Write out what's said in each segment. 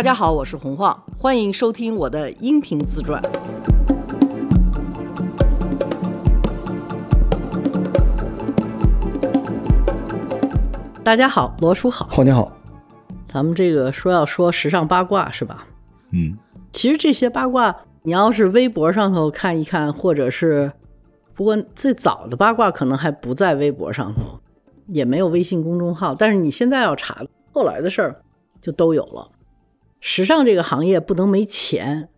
大家好，我是洪晃，欢迎收听我的音频自传。大家好，罗叔好，好你好，咱们这个说要说时尚八卦是吧？嗯，其实这些八卦，你要是微博上头看一看，或者是，不过最早的八卦可能还不在微博上头，也没有微信公众号，但是你现在要查，后来的事儿就都有了。时尚这个行业不能没钱，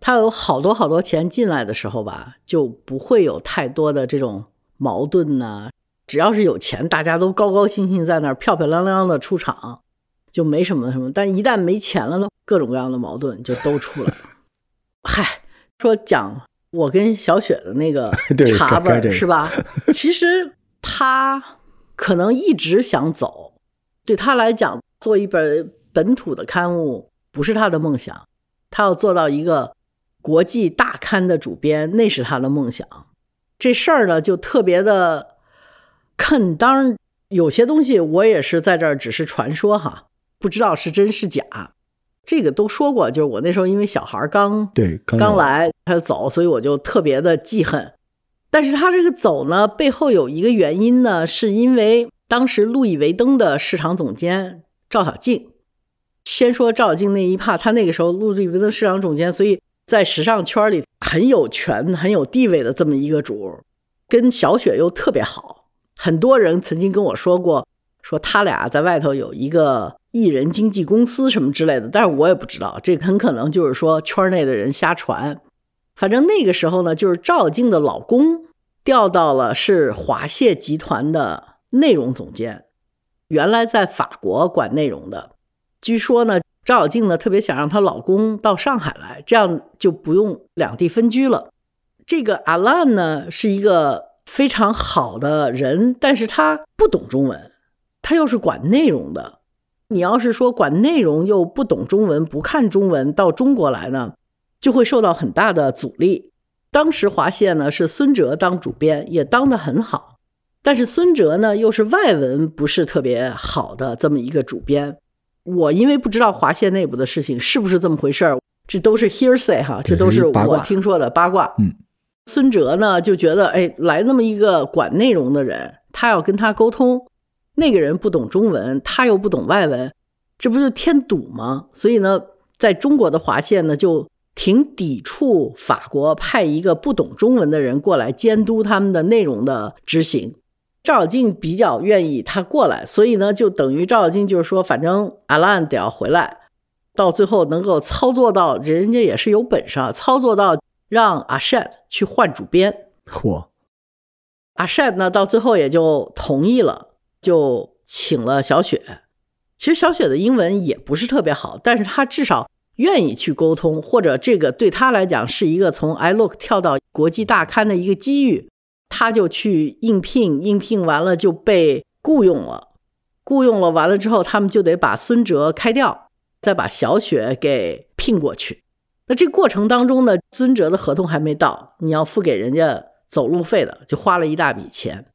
它有好多好多钱进来的时候吧，就不会有太多的这种矛盾呐。只要是有钱，大家都高高兴兴在那儿漂漂亮亮的出场，就没什么什么。但一旦没钱了呢，各种各样的矛盾就都出来了。嗨，说讲我跟小雪的那个 茶本是吧？其实他可能一直想走，对他来讲，做一本本土的刊物不是他的梦想，他要做到一个国际大刊的主编，那是他的梦想。这事儿呢，就特别的。看，当然有些东西我也是在这儿，只是传说哈，不知道是真是假。这个都说过，就是我那时候因为小孩刚对刚来他走，所以我就特别的记恨。但是他这个走呢，背后有一个原因呢，是因为当时路易威登的市场总监赵小静。先说赵静那一趴，他那个时候路易威登市场总监，所以在时尚圈里很有权、很有地位的这么一个主，跟小雪又特别好。很多人曾经跟我说过，说他俩在外头有一个艺人经纪公司什么之类的，但是我也不知道，这很可能就是说圈内的人瞎传。反正那个时候呢，就是赵静的老公调到了是华谢集团的内容总监，原来在法国管内容的。据说呢，赵小静呢特别想让她老公到上海来，这样就不用两地分居了。这个阿兰呢是一个。非常好的人，但是他不懂中文，他又是管内容的。你要是说管内容又不懂中文、不看中文，到中国来呢，就会受到很大的阻力。当时华谢呢是孙哲当主编，也当得很好，但是孙哲呢又是外文不是特别好的这么一个主编。我因为不知道华谢内部的事情是不是这么回事儿，这都是 hearsay 哈，这都是我听说的八卦。嗯。孙哲呢就觉得，哎，来那么一个管内容的人，他要跟他沟通，那个人不懂中文，他又不懂外文，这不就添堵吗？所以呢，在中国的华县呢，就挺抵触法国派一个不懂中文的人过来监督他们的内容的执行。赵小静比较愿意他过来，所以呢，就等于赵小静就是说，反正阿兰得要回来，到最后能够操作到，人家也是有本事，操作到。让阿 Shed 去换主编，嚯！阿 Shed 呢，到最后也就同意了，就请了小雪。其实小雪的英文也不是特别好，但是她至少愿意去沟通，或者这个对她来讲是一个从 iLook 跳到国际大刊的一个机遇，他就去应聘，应聘完了就被雇佣了。雇佣了完了之后，他们就得把孙哲开掉，再把小雪给聘过去。那这过程当中呢，孙哲的合同还没到，你要付给人家走路费的，就花了一大笔钱。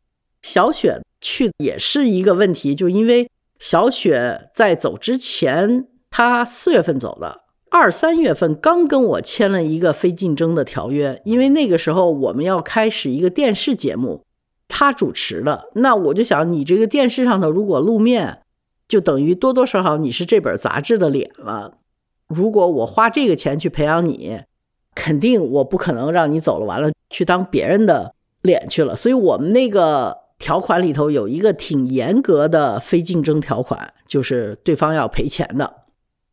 小雪去也是一个问题，就因为小雪在走之前，她四月份走的，二三月份刚跟我签了一个非竞争的条约，因为那个时候我们要开始一个电视节目，他主持的，那我就想你这个电视上头如果露面，就等于多多少少你是这本杂志的脸了。如果我花这个钱去培养你，肯定我不可能让你走了完了去当别人的脸去了。所以我们那个条款里头有一个挺严格的非竞争条款，就是对方要赔钱的。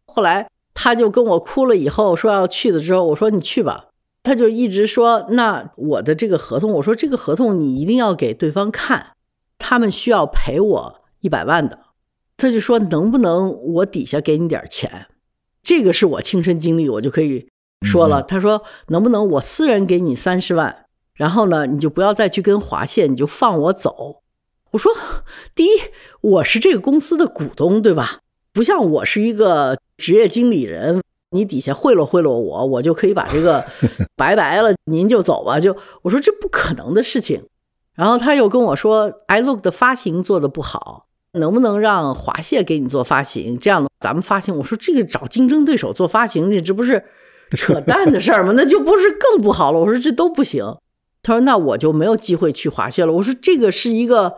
后来他就跟我哭了，以后说要去的时候，我说你去吧。他就一直说，那我的这个合同，我说这个合同你一定要给对方看，他们需要赔我一百万的。他就说能不能我底下给你点钱？这个是我亲身经历，我就可以说了。他说：“能不能我私人给你三十万，然后呢，你就不要再去跟华谢，你就放我走。”我说：“第一，我是这个公司的股东，对吧？不像我是一个职业经理人，你底下贿赂贿赂我，我就可以把这个 拜拜了，您就走吧。”就我说这不可能的事情。然后他又跟我说：“iLook 的发行做的不好，能不能让华谢给你做发行？这样的咱们发行。我说这个找竞争对手做发行，这这不是扯淡的事儿吗？那就不是更不好了。我说这都不行。他说那我就没有机会去华谢了。我说这个是一个。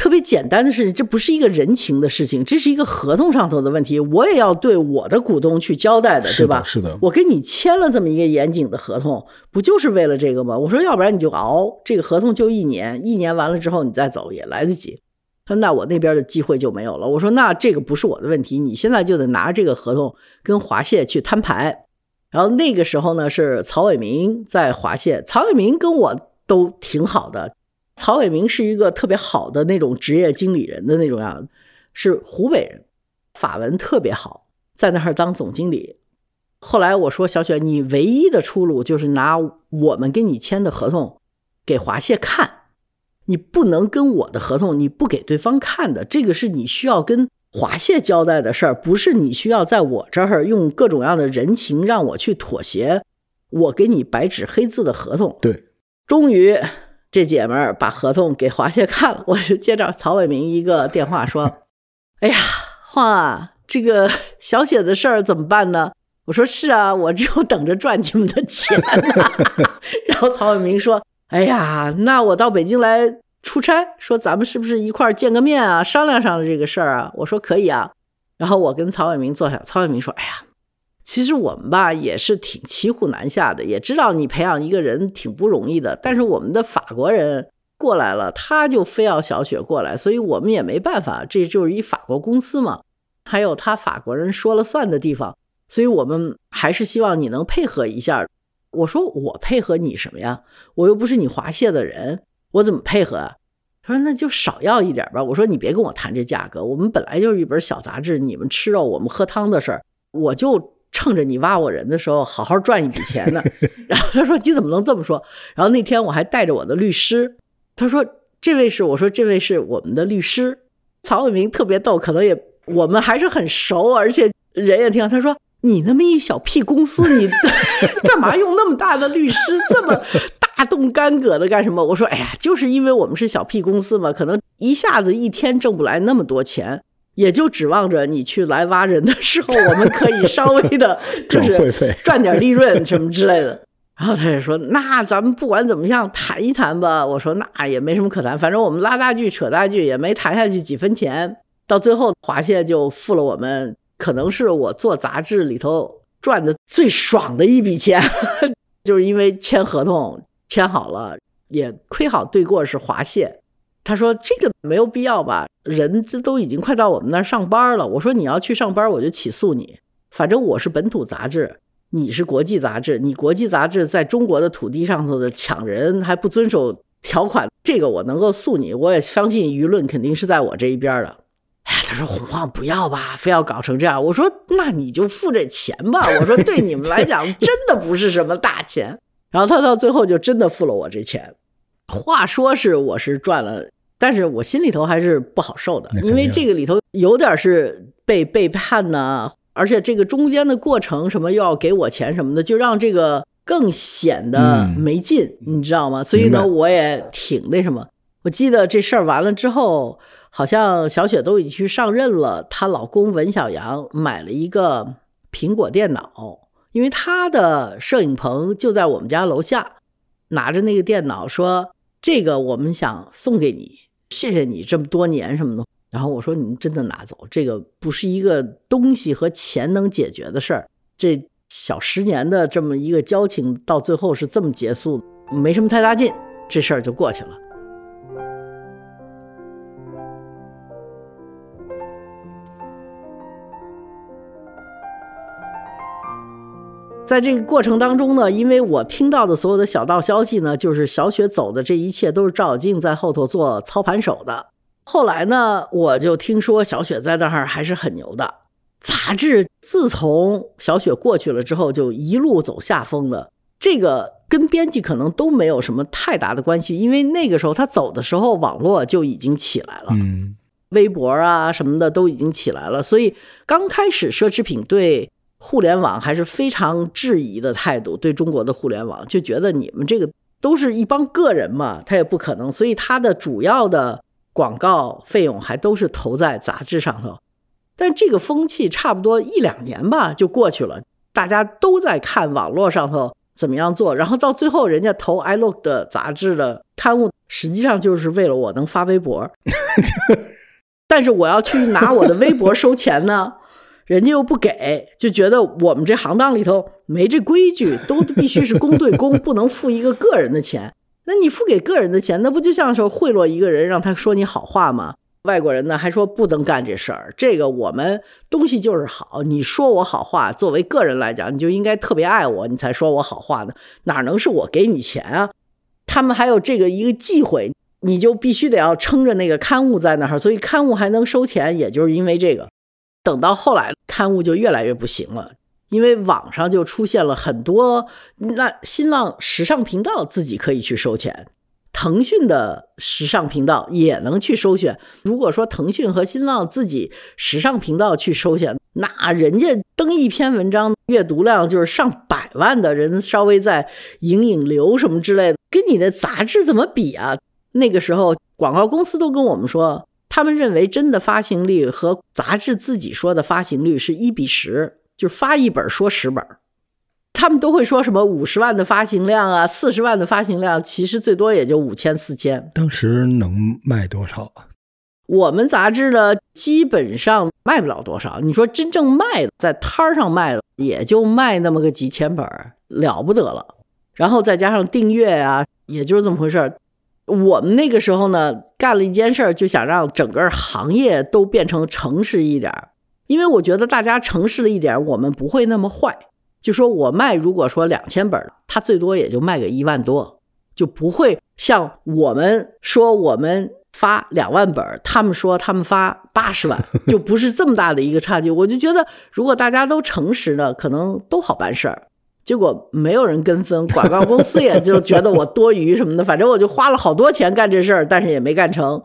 特别简单的事情，这不是一个人情的事情，这是一个合同上头的问题。我也要对我的股东去交代的，对吧？是的，我跟你签了这么一个严谨的合同，不就是为了这个吗？我说，要不然你就熬，这个合同就一年，一年完了之后你再走也来得及。他说，那我那边的机会就没有了。我说，那这个不是我的问题，你现在就得拿这个合同跟华谢去摊牌。然后那个时候呢，是曹伟明在华谢，曹伟明跟我都挺好的。曹伟明是一个特别好的那种职业经理人的那种样，是湖北人，法文特别好，在那儿当总经理。后来我说小雪，你唯一的出路就是拿我们跟你签的合同给华谢看，你不能跟我的合同你不给对方看的，这个是你需要跟华谢交代的事儿，不是你需要在我这儿用各种各样的人情让我去妥协。我给你白纸黑字的合同，对，终于。这姐们儿把合同给华谢看了，我就接着曹伟明一个电话说：“哎呀，晃啊，这个小雪的事儿怎么办呢？”我说：“是啊，我只有等着赚你们的钱呢。”然后曹伟明说：“哎呀，那我到北京来出差，说咱们是不是一块儿见个面啊，商量商量这个事儿啊？”我说：“可以啊。”然后我跟曹伟明坐下，曹伟明说：“哎呀。”其实我们吧也是挺骑虎难下的，也知道你培养一个人挺不容易的。但是我们的法国人过来了，他就非要小雪过来，所以我们也没办法。这就是一法国公司嘛，还有他法国人说了算的地方，所以我们还是希望你能配合一下。我说我配合你什么呀？我又不是你华谢的人，我怎么配合啊？他说那就少要一点吧。我说你别跟我谈这价格，我们本来就是一本小杂志，你们吃肉，我们喝汤的事儿，我就。趁着你挖我人的时候，好好赚一笔钱呢。然后他说：“你怎么能这么说？”然后那天我还带着我的律师，他说：“这位是我说这位是我们的律师，曹伟明特别逗，可能也我们还是很熟，而且人也挺好。”他说：“你那么一小屁公司，你 干嘛用那么大的律师，这么大动干戈的干什么？”我说：“哎呀，就是因为我们是小屁公司嘛，可能一下子一天挣不来那么多钱。”也就指望着你去来挖人的时候，我们可以稍微的，就是 赚点利润什么之类的。然后他就说：“那咱们不管怎么样谈一谈吧。”我说：“那也没什么可谈，反正我们拉大锯扯大锯也没谈下去几分钱。到最后，华谢就付了我们，可能是我做杂志里头赚的最爽的一笔钱，就是因为签合同签好了，也亏好对过是华谢。”他说：“这个没有必要吧？人这都已经快到我们那儿上班了。”我说：“你要去上班，我就起诉你。反正我是本土杂志，你是国际杂志。你国际杂志在中国的土地上头的抢人还不遵守条款，这个我能够诉你。我也相信舆论肯定是在我这一边的。”哎，他说：“洪荒不要吧，非要搞成这样。”我说：“那你就付这钱吧。”我说：“对你们来讲，真的不是什么大钱。”然后他到最后就真的付了我这钱。话说是我是赚了，但是我心里头还是不好受的，因为这个里头有点是被背叛呢，而且这个中间的过程什么又要给我钱什么的，就让这个更显得没劲，你知道吗？所以呢，我也挺那什么。我记得这事儿完了之后，好像小雪都已经去上任了，她老公文小阳买了一个苹果电脑，因为他的摄影棚就在我们家楼下，拿着那个电脑说。这个我们想送给你，谢谢你这么多年什么的。然后我说你真的拿走，这个不是一个东西和钱能解决的事儿。这小十年的这么一个交情，到最后是这么结束，没什么太大劲，这事儿就过去了。在这个过程当中呢，因为我听到的所有的小道消息呢，就是小雪走的这一切都是赵小静在后头做操盘手的。后来呢，我就听说小雪在那儿还是很牛的。杂志自从小雪过去了之后，就一路走下风的。这个跟编辑可能都没有什么太大的关系，因为那个时候他走的时候，网络就已经起来了，嗯，微博啊什么的都已经起来了，所以刚开始奢侈品对。互联网还是非常质疑的态度，对中国的互联网就觉得你们这个都是一帮个人嘛，他也不可能，所以他的主要的广告费用还都是投在杂志上头。但这个风气差不多一两年吧就过去了，大家都在看网络上头怎么样做，然后到最后人家投 iLook 的杂志的刊物，实际上就是为了我能发微博。但是我要去拿我的微博收钱呢，人家又不给，就觉得我们这行当里头没这规矩，都必须是公对公，不能付一个个人的钱。那你付给个人的钱，那不就像是贿赂一个人，让他说你好话吗？外国人呢还说不能干这事儿，这个我们东西就是好，你说我好话，作为个人来讲，你就应该特别爱我，你才说我好话呢，哪能是我给你钱啊？他们还有这个一个忌讳，你就必须得要撑着那个刊物在那儿，所以刊物还能收钱，也就是因为这个。等到后来，刊物就越来越不行了，因为网上就出现了很多，那新浪时尚频道自己可以去收钱。腾讯的时尚频道也能去收选。如果说腾讯和新浪自己时尚频道去收选，那人家登一篇文章阅读量就是上百万的人，稍微在引引流什么之类的，跟你的杂志怎么比啊？那个时候广告公司都跟我们说，他们认为真的发行率和杂志自己说的发行率是一比十，就发一本说十本。他们都会说什么五十万的发行量啊，四十万的发行量，其实最多也就五千四千。当时能卖多少啊？我们杂志呢，基本上卖不了多少。你说真正卖的，在摊儿上卖的，也就卖那么个几千本，了不得了。然后再加上订阅啊，也就是这么回事儿。我们那个时候呢，干了一件事儿，就想让整个行业都变成诚实一点儿，因为我觉得大家诚实了一点，我们不会那么坏。就说我卖，如果说两千本，他最多也就卖个一万多，就不会像我们说我们发两万本，他们说他们发八十万，就不是这么大的一个差距。我就觉得，如果大家都诚实呢，可能都好办事儿。结果没有人跟风，广告公司也就觉得我多余什么的，反正我就花了好多钱干这事儿，但是也没干成。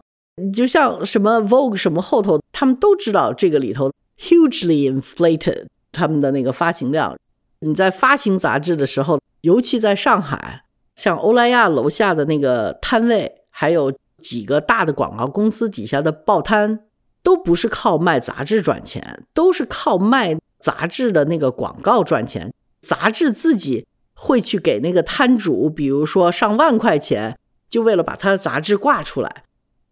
就像什么 Vogue 什么后头，他们都知道这个里头 hugely inflated 他们的那个发行量。你在发行杂志的时候，尤其在上海，像欧莱雅楼下的那个摊位，还有几个大的广告公司底下的报摊，都不是靠卖杂志赚钱，都是靠卖杂志的那个广告赚钱。杂志自己会去给那个摊主，比如说上万块钱，就为了把他的杂志挂出来。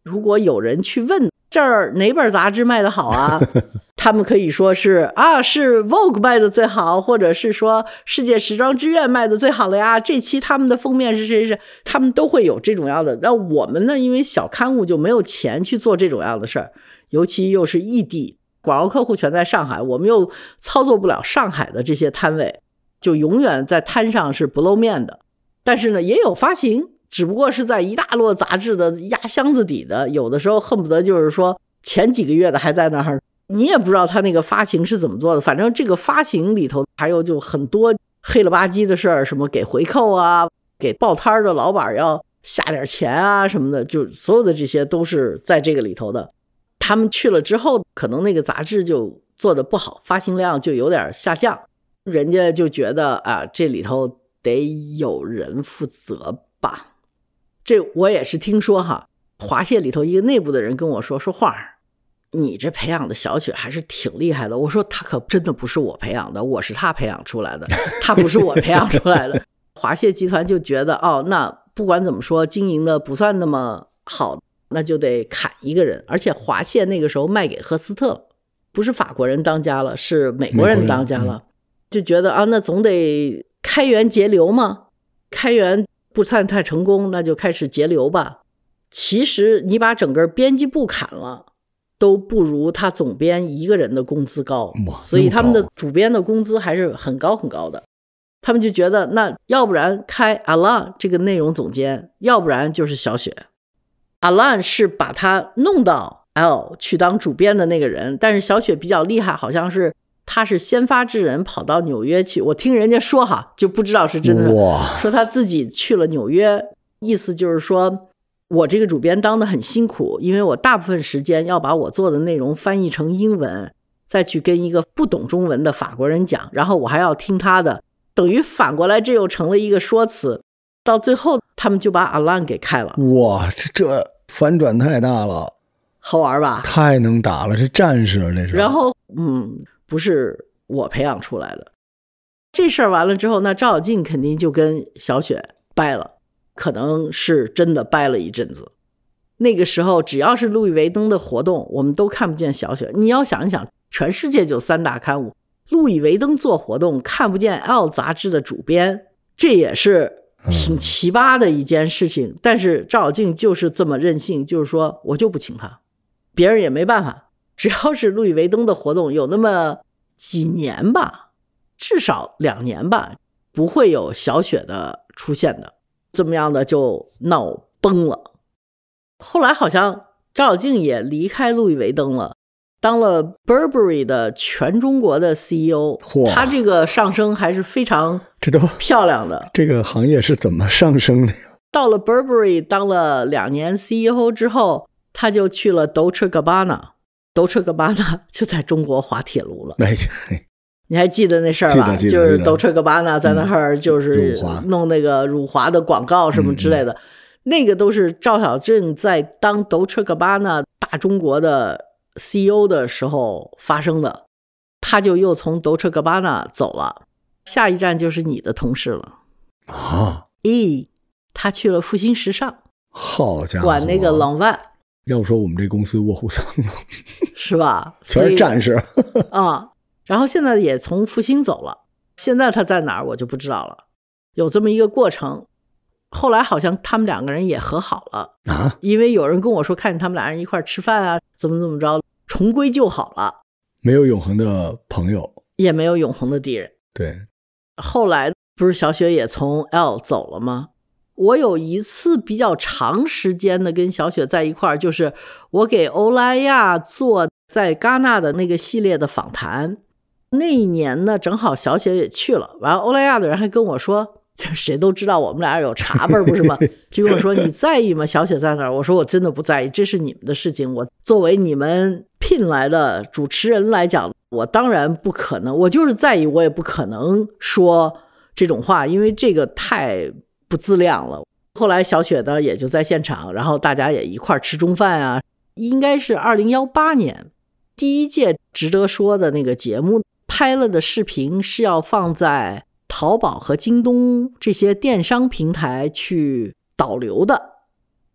如果有人去问这儿哪本杂志卖的好啊？他们可以说是啊，是 Vogue 卖的最好，或者是说世界时装之愿卖的最好了呀。这期他们的封面是谁谁，他们都会有这种样的。那我们呢，因为小刊物就没有钱去做这种样的事儿，尤其又是异地广告客户全在上海，我们又操作不了上海的这些摊位，就永远在摊上是不露面的。但是呢，也有发行，只不过是在一大摞杂志的压箱子底的，有的时候恨不得就是说前几个月的还在那儿。你也不知道他那个发行是怎么做的，反正这个发行里头还有就很多黑了吧唧的事儿，什么给回扣啊，给报摊的老板要下点钱啊什么的，就所有的这些都是在这个里头的。他们去了之后，可能那个杂志就做的不好，发行量就有点下降，人家就觉得啊，这里头得有人负责吧。这我也是听说哈，华谢里头一个内部的人跟我说说话。你这培养的小雪还是挺厉害的。我说他可真的不是我培养的，我是他培养出来的，他不是我培养出来的。华蟹集团就觉得，哦，那不管怎么说，经营的不算那么好，那就得砍一个人。而且华蟹那个时候卖给赫斯特，不是法国人当家了，是美国人当家了，就觉得啊，那总得开源节流嘛。开源不算太成功，那就开始节流吧。其实你把整个编辑部砍了。都不如他总编一个人的工资高，所以他们的主编的工资还是很高很高的。他们就觉得，那要不然开阿浪这个内容总监，要不然就是小雪。阿浪是把他弄到 L 去当主编的那个人，但是小雪比较厉害，好像是他是先发制人跑到纽约去。我听人家说哈，就不知道是真的，说他自己去了纽约，意思就是说。我这个主编当的很辛苦，因为我大部分时间要把我做的内容翻译成英文，再去跟一个不懂中文的法国人讲，然后我还要听他的，等于反过来这又成了一个说辞。到最后，他们就把阿兰给开了。哇，这这反转太大了，好玩吧？太能打了，这战士啊这是。然后，嗯，不是我培养出来的。这事儿完了之后，那赵小静肯定就跟小雪掰了，可能是真的掰了一阵子。那个时候，只要是路易威登的活动，我们都看不见小雪。你要想一想，全世界就三大刊物，路易威登做活动看不见《L》杂志的主编，这也是挺奇葩的一件事情。但是赵小静就是这么任性，就是说我就不请他，别人也没办法。只要是路易威登的活动，有那么几年吧。至少两年吧，不会有小雪的出现的，怎么样的就闹崩了。后来好像张小静也离开路易威登了，当了 Burberry 的全中国的 CEO。他这个上升还是非常这都漂亮的。这个行业是怎么上升的呀？到了 Burberry 当了两年 CEO 之后，他就去了 Dolce Gabbana，Dolce Gabbana 就在中国滑铁卢了。没你还记得那事儿吧？就是都彻格巴纳在那儿，就是弄那个辱华的广告什么之类的，那个都是赵小正在当都彻格巴纳大中国的 CEO 的时候发生的。他就又从都彻格巴纳走了，下一站就是你的同事了啊！咦，他去了复兴时尚，好家伙，管那个朗万。要不说我们这公司卧虎藏龙，是吧？全是战士啊。然后现在也从复兴走了，现在他在哪儿我就不知道了。有这么一个过程，后来好像他们两个人也和好了啊，因为有人跟我说看见他们俩人一块吃饭啊，怎么怎么着，重归旧好了。没有永恒的朋友，也没有永恒的敌人。对，后来不是小雪也从 L 走了吗？我有一次比较长时间的跟小雪在一块儿，就是我给欧莱雅做在戛纳的那个系列的访谈。那一年呢，正好小雪也去了，完了欧莱雅的人还跟我说，就谁都知道我们俩有茶味儿，不是吗？就跟我说你在意吗？小雪在那儿，我说我真的不在意，这是你们的事情。我作为你们聘来的主持人来讲，我当然不可能，我就是在意，我也不可能说这种话，因为这个太不自量了。后来小雪呢也就在现场，然后大家也一块儿吃中饭啊，应该是二零幺八年第一届值得说的那个节目。拍了的视频是要放在淘宝和京东这些电商平台去导流的。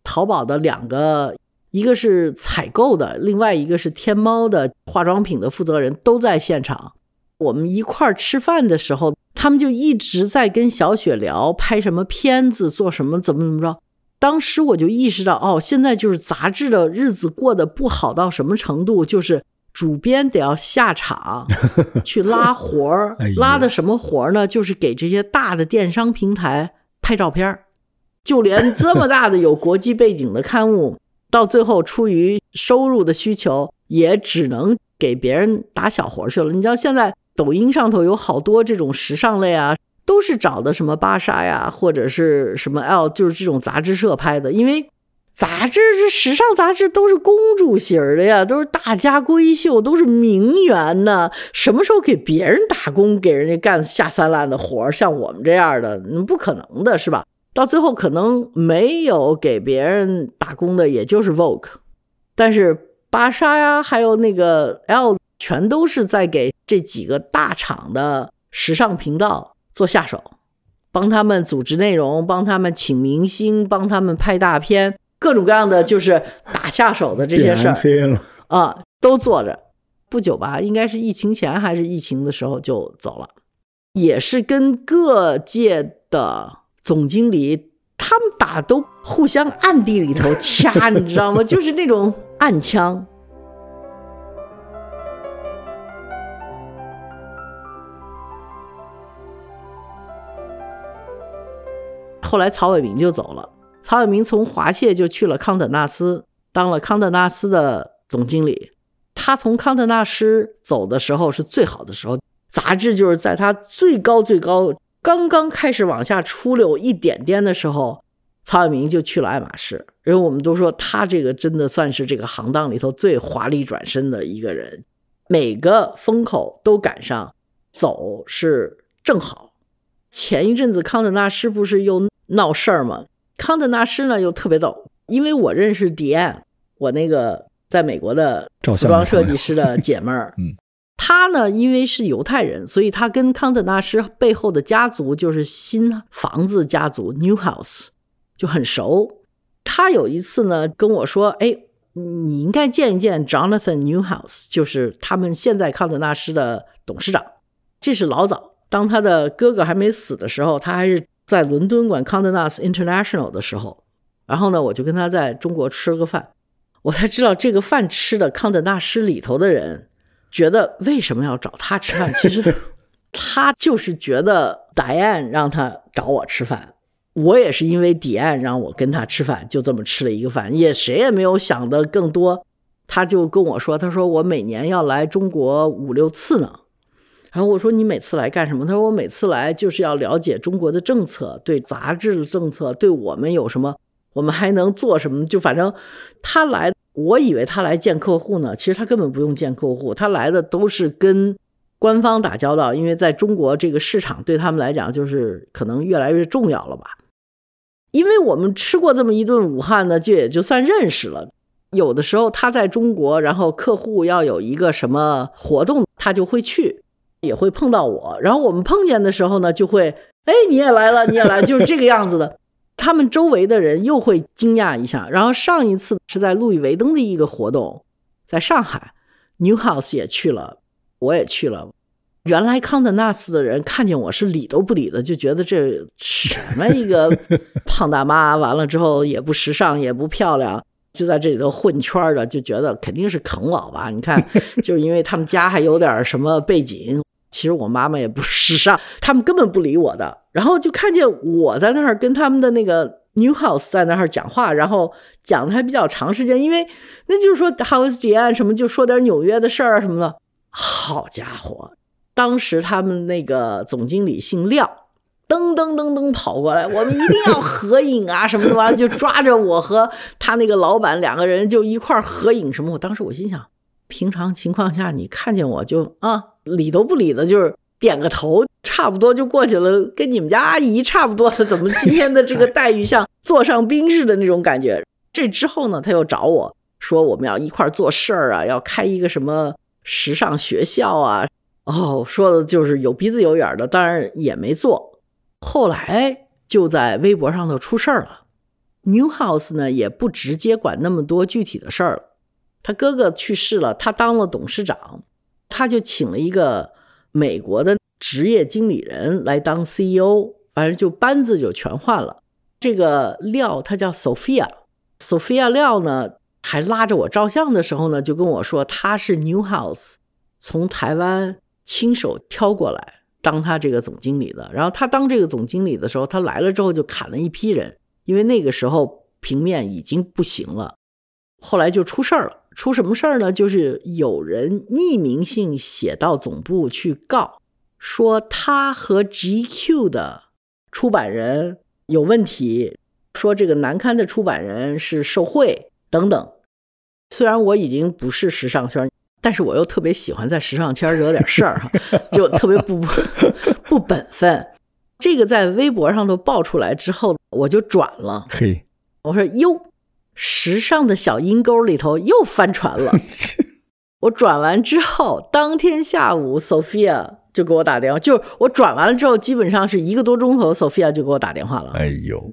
淘宝的两个，一个是采购的，另外一个是天猫的化妆品的负责人都在现场。我们一块儿吃饭的时候，他们就一直在跟小雪聊拍什么片子，做什么，怎么怎么着。当时我就意识到，哦，现在就是杂志的日子过得不好到什么程度，就是。主编得要下场 去拉活儿，拉的什么活儿呢？就是给这些大的电商平台拍照片儿。就连这么大的有国际背景的刊物，到最后出于收入的需求，也只能给别人打小活去了。你知道现在抖音上头有好多这种时尚类啊，都是找的什么芭莎呀，或者是什么 L，就是这种杂志社拍的，因为。杂志是时尚杂志都是公主型的呀，都是大家闺秀，都是名媛呢。什么时候给别人打工，给人家干下三滥的活像我们这样的，不可能的是吧？到最后可能没有给别人打工的，也就是 Vogue，但是芭莎呀，还有那个 L，全都是在给这几个大厂的时尚频道做下手，帮他们组织内容，帮他们请明星，帮他们拍大片。各种各样的就是打下手的这些事儿啊，都做着。不久吧，应该是疫情前还是疫情的时候就走了，也是跟各界的总经理他们打都互相暗地里头掐，你知道吗？就是那种暗枪。后来曹伟明就走了。曹伟明从华谢就去了康德纳斯，当了康德纳斯的总经理。他从康德纳斯走的时候是最好的时候，杂志就是在他最高最高刚刚开始往下出溜一点点的时候，曹伟明就去了爱马仕。因为我们都说他这个真的算是这个行当里头最华丽转身的一个人，每个风口都赶上，走是正好。前一阵子康德纳斯不是又闹事儿嘛？康德纳师呢又特别逗，因为我认识迪安，我那个在美国的服装设计师的姐妹儿，嗯，她呢因为是犹太人，所以她跟康德纳师背后的家族就是新房子家族 Newhouse 就很熟。她有一次呢跟我说：“哎，你应该见一见 Jonathan Newhouse，就是他们现在康德纳师的董事长。这是老早，当他的哥哥还没死的时候，他还是在伦敦管康特纳斯 International 的时候。然后呢，我就跟他在中国吃了个饭，我才知道这个饭吃的康德纳斯里头的人觉得为什么要找他吃饭？其实 他就是觉得答案让他找我吃饭，我也是因为迪安让我跟他吃饭，就这么吃了一个饭，也谁也没有想的更多。他就跟我说，他说我每年要来中国五六次呢。然后我说你每次来干什么？他说我每次来就是要了解中国的政策，对杂志的政策，对我们有什么，我们还能做什么？就反正他来，我以为他来见客户呢，其实他根本不用见客户，他来的都是跟官方打交道，因为在中国这个市场对他们来讲就是可能越来越重要了吧。因为我们吃过这么一顿武汉呢，就也就算认识了。有的时候他在中国，然后客户要有一个什么活动，他就会去。也会碰到我，然后我们碰见的时候呢，就会，哎，你也来了，你也来，就是这个样子的。他们周围的人又会惊讶一下。然后上一次是在路易维登的一个活动，在上海，Newhouse 也去了，我也去了。原来康特纳斯的人看见我是理都不理的，就觉得这什么一个 胖大妈，完了之后也不时尚也不漂亮，就在这里头混圈的，就觉得肯定是啃老吧。你看，就是因为他们家还有点什么背景。其实我妈妈也不时尚，他们根本不理我的。然后就看见我在那儿跟他们的那个 Newhouse 在那儿讲话，然后讲的还比较长时间，因为那就是说 House 结案什么，就说点纽约的事儿啊什么的。好家伙，当时他们那个总经理姓廖，噔噔噔噔跑过来，我们一定要合影啊什么的，完了就抓着我和他那个老板两个人就一块儿合影什么。我当时我心想，平常情况下你看见我就啊。理都不理的，就是点个头，差不多就过去了，跟你们家阿姨差不多了。怎么今天的这个待遇像坐上宾似的那种感觉？这之后呢，他又找我说我们要一块做事儿啊，要开一个什么时尚学校啊。哦，说的就是有鼻子有眼的，当然也没做。后来就在微博上头出事儿了。Newhouse 呢也不直接管那么多具体的事儿了，他哥哥去世了，他当了董事长。他就请了一个美国的职业经理人来当 CEO，反正就班子就全换了。这个廖他叫 Sophia，Sophia 廖呢还拉着我照相的时候呢，就跟我说他是 Newhouse 从台湾亲手挑过来当他这个总经理的。然后他当这个总经理的时候，他来了之后就砍了一批人，因为那个时候平面已经不行了。后来就出事儿了。出什么事儿呢？就是有人匿名信写到总部去告，说他和 GQ 的出版人有问题，说这个难堪的出版人是受贿等等。虽然我已经不是时尚圈，但是我又特别喜欢在时尚圈惹点事儿哈，就特别不 不本分。这个在微博上头爆出来之后，我就转了。嘿，我说哟。时尚的小阴沟里头又翻船了。我转完之后，当天下午，Sophia 就给我打电话，就是我转完了之后，基本上是一个多钟头，Sophia 就给我打电话了。哎呦，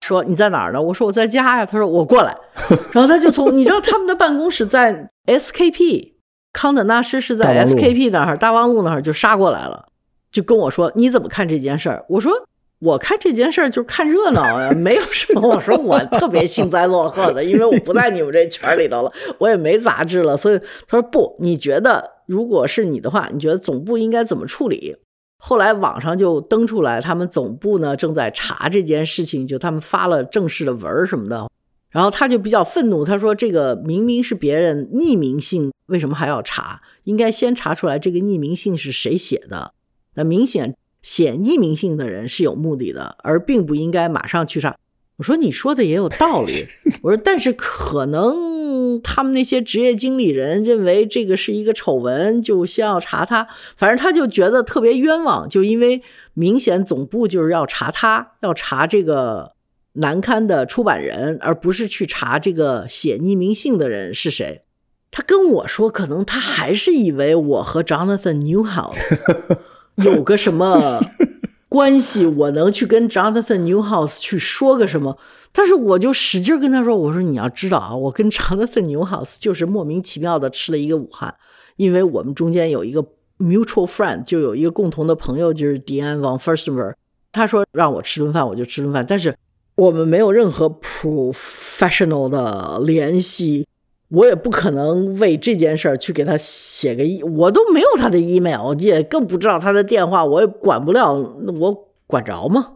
说你在哪儿呢？我说我在家呀。他说我过来，然后他就从你知道他们的办公室在 SKP 康德纳施是在 SKP 那儿大望路那儿就杀过来了，就跟我说你怎么看这件事儿？我说。我看这件事儿就是看热闹啊，没有什么。我说我特别幸灾乐祸的，因为我不在你们这圈里头了，我也没杂志了。所以他说不，你觉得如果是你的话，你觉得总部应该怎么处理？后来网上就登出来，他们总部呢正在查这件事情，就他们发了正式的文儿什么的。然后他就比较愤怒，他说这个明明是别人匿名信，为什么还要查？应该先查出来这个匿名信是谁写的。那明显。写匿名信的人是有目的的，而并不应该马上去查。我说你说的也有道理。我说但是可能他们那些职业经理人认为这个是一个丑闻，就先要查他。反正他就觉得特别冤枉，就因为明显总部就是要查他，要查这个难堪的出版人，而不是去查这个写匿名信的人是谁。他跟我说，可能他还是以为我和 Jonathan Newhouse 有个什么 关系，我能去跟 Jonathan Newhouse 去说个什么。但是我就使劲跟他说：“我说你要知道啊，我跟 Jonathan Newhouse 就是莫名其妙的吃了一个武汉，因为我们中间有一个 mutual friend，就有一个共同的朋友，就是 Diane von f i r s t e n b e r g。他说让我吃顿饭，我就吃顿饭，但是我们没有任何 professional 的联系。”我也不可能为这件事儿去给他写个，我都没有他的 email，也更不知道他的电话，我也管不了，我管着吗？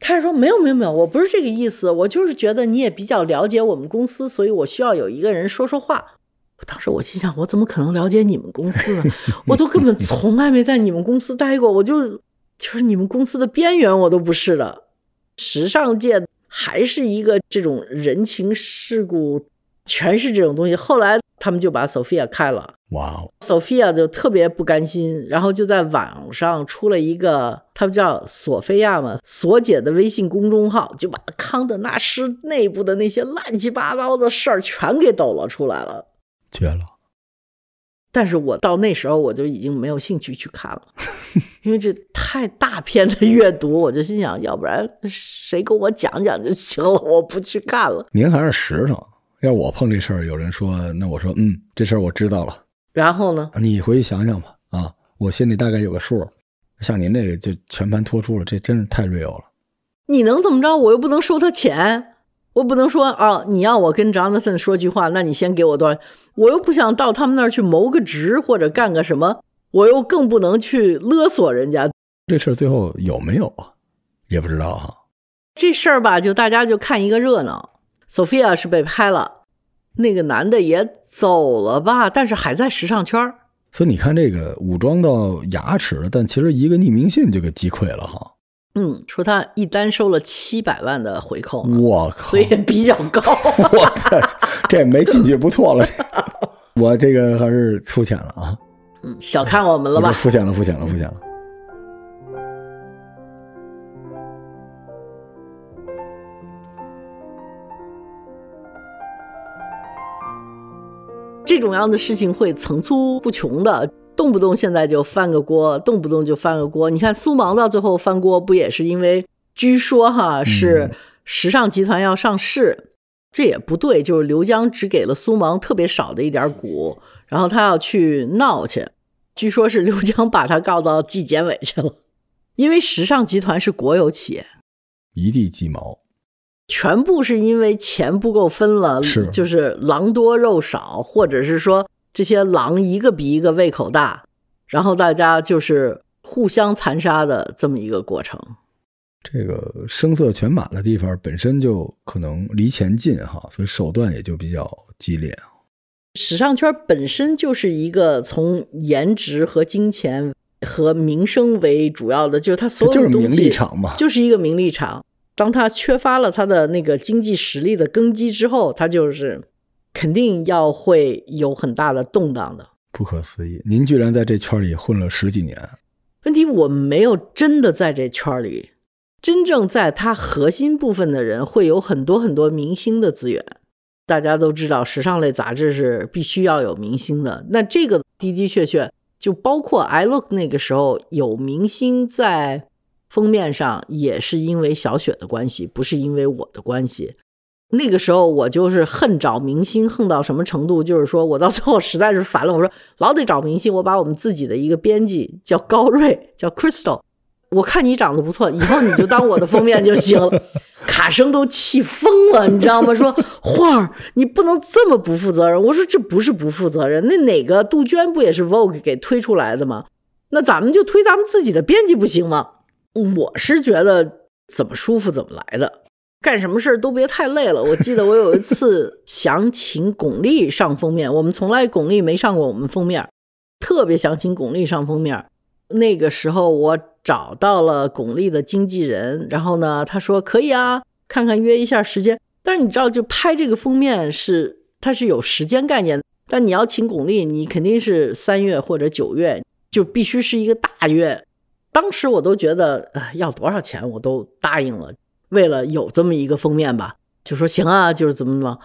他说没有没有没有，我不是这个意思，我就是觉得你也比较了解我们公司，所以我需要有一个人说说话。当时我心想，我怎么可能了解你们公司呢？我都根本从来没在你们公司待过，我就就是你们公司的边缘，我都不是的。时尚界还是一个这种人情世故。全是这种东西。后来他们就把 Sophia 开了，哇哦，Sophia 就特别不甘心，然后就在网上出了一个，他们叫索菲亚嘛，索姐的微信公众号，就把康德纳施内部的那些乱七八糟的事儿全给抖了出来了，绝了。但是我到那时候我就已经没有兴趣去看了，因为这太大篇的阅读，我就心想，要不然谁给我讲讲就行了，我不去看了。您还是实诚。要我碰这事儿，有人说，那我说，嗯，这事儿我知道了。然后呢？你回去想想吧。啊，我心里大概有个数。像您这个就全盘托出了，这真是太 real 了。你能怎么着？我又不能收他钱，我不能说啊，你要我跟 Jonathan 说句话，那你先给我多少？我又不想到他们那儿去谋个职或者干个什么，我又更不能去勒索人家。这事儿最后有没有啊？也不知道哈。这事儿吧，就大家就看一个热闹。Sophia 是被拍了，那个男的也走了吧，但是还在时尚圈所以你看，这个武装到牙齿了，但其实一个匿名信就给击溃了哈。嗯，说他一单收了七百万的回扣，我靠，所以也比较高。我操，这没进去不错了。我这个还是粗浅了啊。嗯，小看我们了吧？肤浅了，肤浅了，肤浅了。这种样的事情会层出不穷的，动不动现在就翻个锅，动不动就翻个锅。你看苏芒到最后翻锅，不也是因为据说哈是时尚集团要上市，这也不对，就是刘江只给了苏芒特别少的一点股，然后他要去闹去，据说是刘江把他告到纪检委去了，因为时尚集团是国有企业，一地鸡毛。全部是因为钱不够分了，是就是狼多肉少，或者是说这些狼一个比一个胃口大，然后大家就是互相残杀的这么一个过程。这个声色犬马的地方本身就可能离钱近哈，所以手段也就比较激烈。时尚圈本身就是一个从颜值和金钱和名声为主要的，就是它所有的东西就是名利场嘛，就是一个名利场。当他缺乏了他的那个经济实力的根基之后，他就是肯定要会有很大的动荡的。不可思议，您居然在这圈里混了十几年。问题我没有真的在这圈里，真正在他核心部分的人会有很多很多明星的资源。大家都知道，时尚类杂志是必须要有明星的。那这个的的确确就包括 I Look 那个时候有明星在。封面上也是因为小雪的关系，不是因为我的关系。那个时候我就是恨找明星，恨到什么程度？就是说我到最后实在是烦了，我说老得找明星。我把我们自己的一个编辑叫高瑞，叫 Crystal，我看你长得不错，以后你就当我的封面就行了。卡生都气疯了，你知道吗？说画儿，你不能这么不负责任。我说这不是不负责任，那哪个杜鹃不也是 Vogue 给推出来的吗？那咱们就推咱们自己的编辑不行吗？我是觉得怎么舒服怎么来的，干什么事儿都别太累了。我记得我有一次 想请巩俐上封面，我们从来巩俐没上过我们封面，特别想请巩俐上封面。那个时候我找到了巩俐的经纪人，然后呢，他说可以啊，看看约一下时间。但是你知道，就拍这个封面是它是有时间概念，但你要请巩俐，你肯定是三月或者九月，就必须是一个大月。当时我都觉得，呃，要多少钱我都答应了。为了有这么一个封面吧，就说行啊，就是怎么怎么，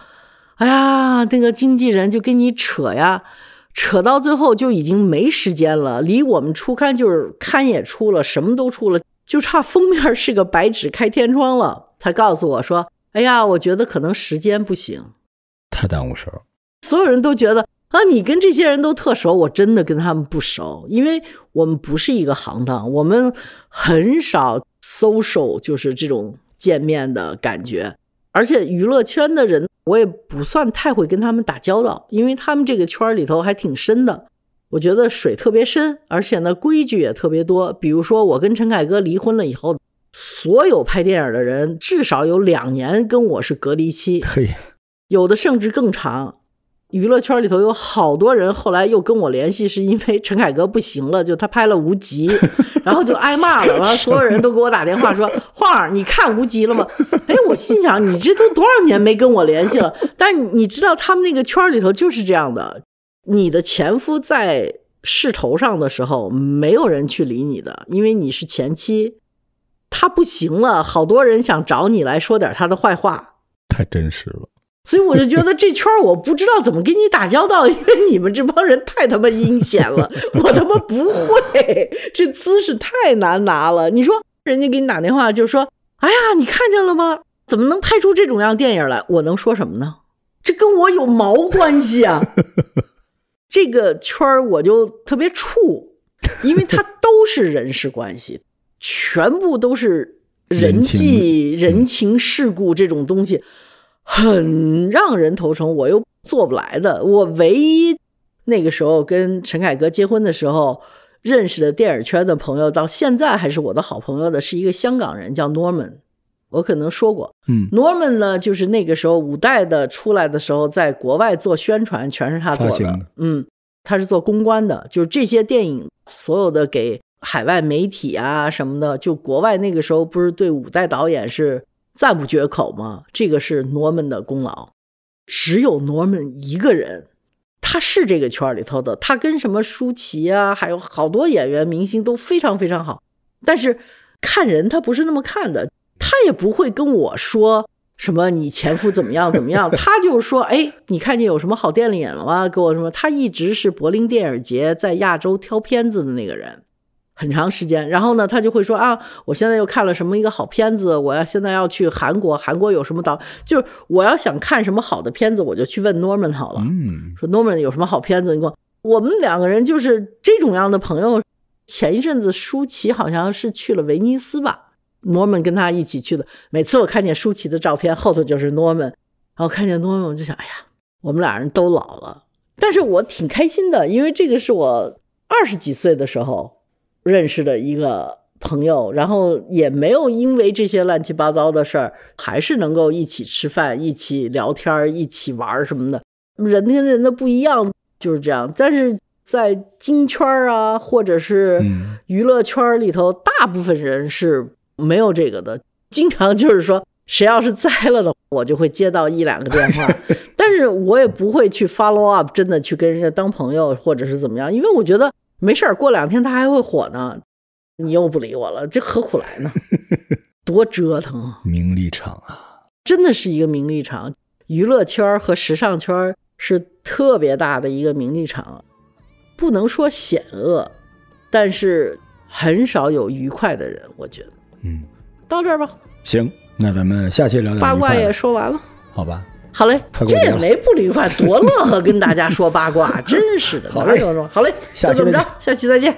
哎呀，那个经纪人就跟你扯呀，扯到最后就已经没时间了，离我们出刊就是刊也出了，什么都出了，就差封面是个白纸开天窗了。他告诉我说，哎呀，我觉得可能时间不行，太耽误事儿。所有人都觉得啊，你跟这些人都特熟，我真的跟他们不熟，因为我们不是一个行当，我们很少 social，就是这种。见面的感觉，而且娱乐圈的人我也不算太会跟他们打交道，因为他们这个圈里头还挺深的，我觉得水特别深，而且呢规矩也特别多。比如说我跟陈凯歌离婚了以后，所有拍电影的人至少有两年跟我是隔离期，嘿，有的甚至更长。娱乐圈里头有好多人，后来又跟我联系，是因为陈凯歌不行了，就他拍了《无极》，然后就挨骂了。完了，所有人都给我打电话说：“ 晃儿，你看《无极》了吗？”哎，我心想，你这都多少年没跟我联系了？但是你知道，他们那个圈里头就是这样的，你的前夫在势头上的时候，没有人去理你的，因为你是前妻。他不行了，好多人想找你来说点他的坏话，太真实了。所以我就觉得这圈我不知道怎么跟你打交道，因为你们这帮人太他妈阴险了，我他妈不会，这姿势太难拿了。你说人家给你打电话就说：“哎呀，你看见了吗？怎么能拍出这种样电影来？”我能说什么呢？这跟我有毛关系啊！这个圈儿我就特别怵，因为它都是人事关系，全部都是人际、人情世故这种东西。很让人头疼，我又做不来的。我唯一那个时候跟陈凯歌结婚的时候认识的电影圈的朋友，到现在还是我的好朋友的，是一个香港人，叫 Norman。我可能说过，嗯，Norman 呢，就是那个时候五代的出来的时候，在国外做宣传，全是他做的。嗯，他是做公关的，就是这些电影所有的给海外媒体啊什么的，就国外那个时候不是对五代导演是。赞不绝口吗？这个是 Norman 的功劳，只有 Norman 一个人，他是这个圈里头的，他跟什么舒淇啊，还有好多演员明星都非常非常好。但是看人他不是那么看的，他也不会跟我说什么你前夫怎么样怎么样，他就说哎，你看见有什么好电影了吗？给我什么？他一直是柏林电影节在亚洲挑片子的那个人。很长时间，然后呢，他就会说啊，我现在又看了什么一个好片子，我要现在要去韩国，韩国有什么导，就是我要想看什么好的片子，我就去问 Norman 好了。嗯，说 Norman 有什么好片子？你给我我们两个人就是这种样的朋友。前一阵子舒淇好像是去了威尼斯吧，Norman 跟他一起去的。每次我看见舒淇的照片，后头就是 Norman，然后看见 Norman 我就想，哎呀，我们俩人都老了，但是我挺开心的，因为这个是我二十几岁的时候。认识的一个朋友，然后也没有因为这些乱七八糟的事儿，还是能够一起吃饭、一起聊天、一起玩什么的。人跟人的不一样就是这样，但是在京圈啊，或者是娱乐圈里头，大部分人是没有这个的。经常就是说，谁要是栽了的，我就会接到一两个电话，但是我也不会去 follow up，真的去跟人家当朋友或者是怎么样，因为我觉得。没事儿，过两天他还会火呢。你又不理我了，这何苦来呢？多折腾啊！名利场啊，真的是一个名利场。娱乐圈和时尚圈是特别大的一个名利场，不能说险恶，但是很少有愉快的人。我觉得，嗯，到这儿吧。行，那咱们下期聊点八卦也说完了，好吧？好嘞，这也没不愉快，多乐呵跟大家说八卦，真是的。好嘞，好嘞，就这么着，下期再见。